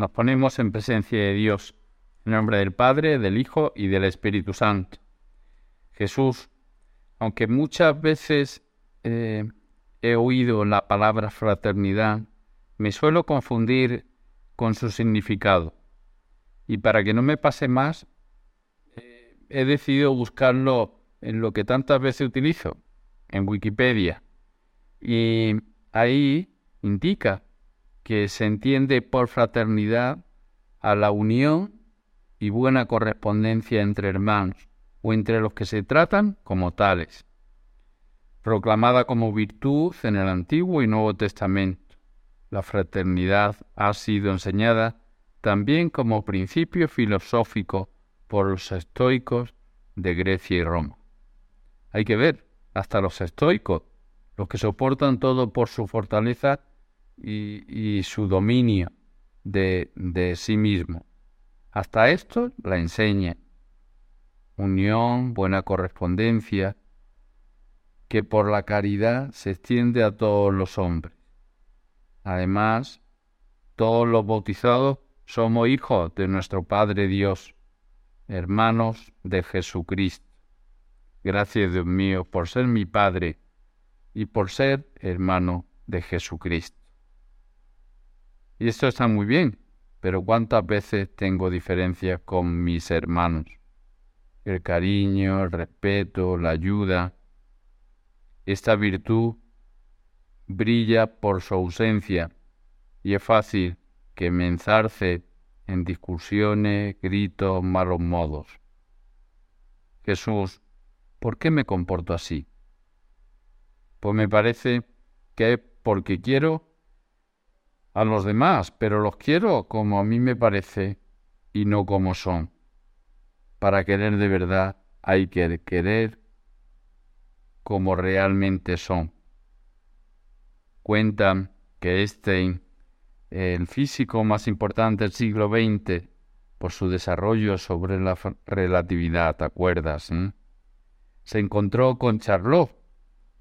nos ponemos en presencia de Dios, en nombre del Padre, del Hijo y del Espíritu Santo. Jesús, aunque muchas veces eh, he oído la palabra fraternidad, me suelo confundir con su significado. Y para que no me pase más, eh, he decidido buscarlo en lo que tantas veces utilizo, en Wikipedia. Y ahí indica que se entiende por fraternidad a la unión y buena correspondencia entre hermanos o entre los que se tratan como tales, proclamada como virtud en el Antiguo y Nuevo Testamento. La fraternidad ha sido enseñada también como principio filosófico por los estoicos de Grecia y Roma. Hay que ver, hasta los estoicos, los que soportan todo por su fortaleza y, su dominio de, de sí mismo. Hasta esto la enseña. Unión, buena correspondencia, que por la caridad se extiende a todos los hombres. Además, todos los bautizados somos hijos de nuestro Padre Dios, hermanos de Jesucristo. Gracias, Dios mío, por ser mi Padre y por ser hermano de Jesucristo. Y esto está muy bien, pero ¿cuántas veces tengo diferencias con mis hermanos? El cariño, el respeto, la ayuda. Esta virtud brilla por su ausencia y es fácil que me enzarce en discusiones, gritos, malos modos. Jesús, ¿por qué me comporto así? Pues me parece que es porque quiero a los demás, pero los quiero como a mí me parece y no como son. Para querer de verdad hay que querer como realmente son. Cuentan que Einstein, el físico más importante del siglo XX, por su desarrollo sobre la relatividad, ¿te acuerdas? Eh? Se encontró con Charlot,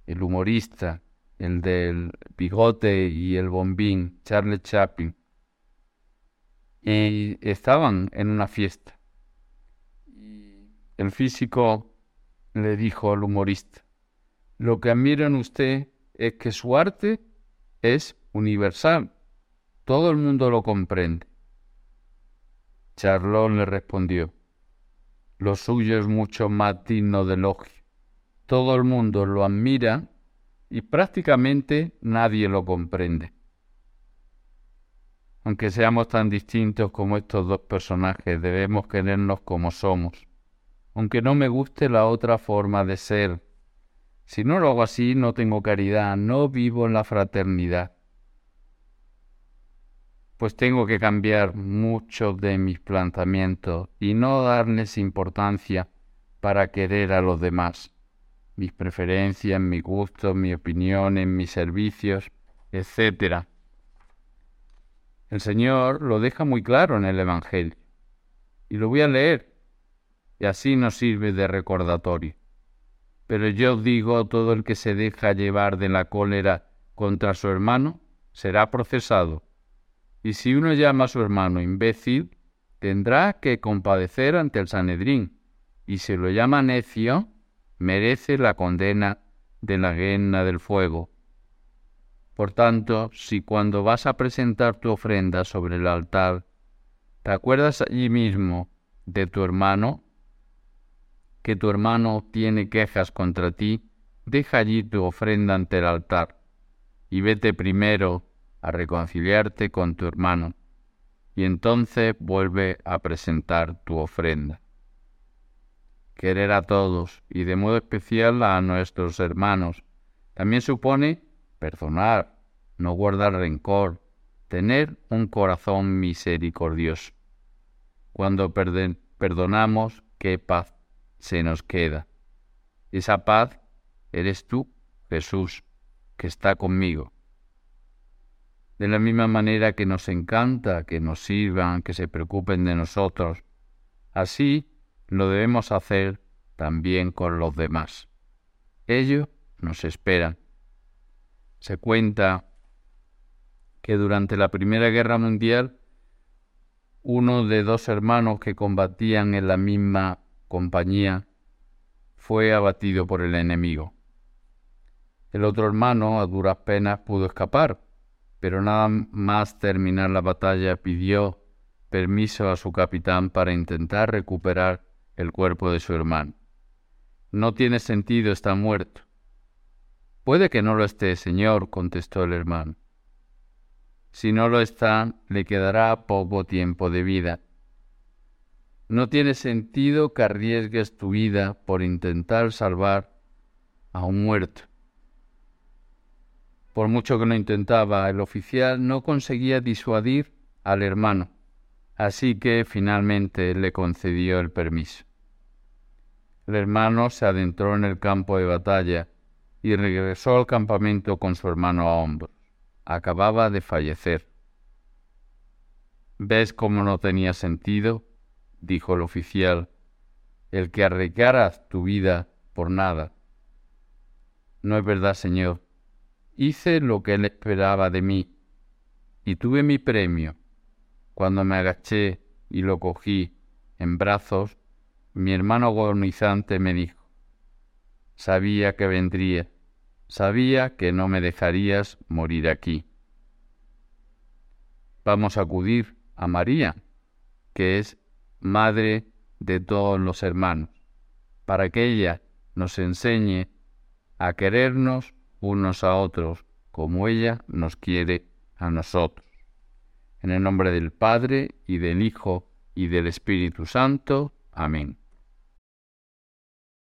el humorista, el del bigote y el bombín, Charles Chaplin, y estaban en una fiesta. El físico le dijo al humorista, lo que admiro en usted es que su arte es universal, todo el mundo lo comprende. Charlot le respondió, lo suyo es mucho más digno de elogio. Todo el mundo lo admira y prácticamente nadie lo comprende. Aunque seamos tan distintos como estos dos personajes, debemos querernos como somos, aunque no me guste la otra forma de ser. Si no lo hago así, no tengo caridad, no vivo en la fraternidad. Pues tengo que cambiar muchos de mis planteamientos y no darles importancia para querer a los demás mis preferencias, mis gustos, mis opiniones, mis servicios, etc. El Señor lo deja muy claro en el Evangelio. Y lo voy a leer, y así nos sirve de recordatorio. Pero yo digo, todo el que se deja llevar de la cólera contra su hermano será procesado. Y si uno llama a su hermano imbécil, tendrá que compadecer ante el Sanedrín. Y si lo llama necio, merece la condena de la guena del fuego. Por tanto, si cuando vas a presentar tu ofrenda sobre el altar, te acuerdas allí mismo de tu hermano, que tu hermano tiene quejas contra ti, deja allí tu ofrenda ante el altar y vete primero a reconciliarte con tu hermano, y entonces vuelve a presentar tu ofrenda querer a todos y de modo especial a nuestros hermanos. También supone perdonar, no guardar rencor, tener un corazón misericordioso. Cuando perdonamos, qué paz se nos queda. Esa paz eres tú, Jesús, que está conmigo. De la misma manera que nos encanta que nos sirvan, que se preocupen de nosotros, así lo debemos hacer también con los demás. Ellos nos esperan. Se cuenta que durante la Primera Guerra Mundial uno de dos hermanos que combatían en la misma compañía fue abatido por el enemigo. El otro hermano a duras penas pudo escapar, pero nada más terminar la batalla pidió permiso a su capitán para intentar recuperar el cuerpo de su hermano. No tiene sentido, está muerto. Puede que no lo esté, señor, contestó el hermano. Si no lo está, le quedará poco tiempo de vida. No tiene sentido que arriesgues tu vida por intentar salvar a un muerto. Por mucho que lo intentaba, el oficial no conseguía disuadir al hermano, así que finalmente le concedió el permiso. El hermano se adentró en el campo de batalla y regresó al campamento con su hermano a hombros. Acababa de fallecer. ¿Ves cómo no tenía sentido? dijo el oficial, el que arriesgaras tu vida por nada. No es verdad, señor. Hice lo que él esperaba de mí y tuve mi premio. Cuando me agaché y lo cogí en brazos, mi hermano agonizante me dijo, sabía que vendría, sabía que no me dejarías morir aquí. Vamos a acudir a María, que es madre de todos los hermanos, para que ella nos enseñe a querernos unos a otros como ella nos quiere a nosotros. En el nombre del Padre y del Hijo y del Espíritu Santo. Amén.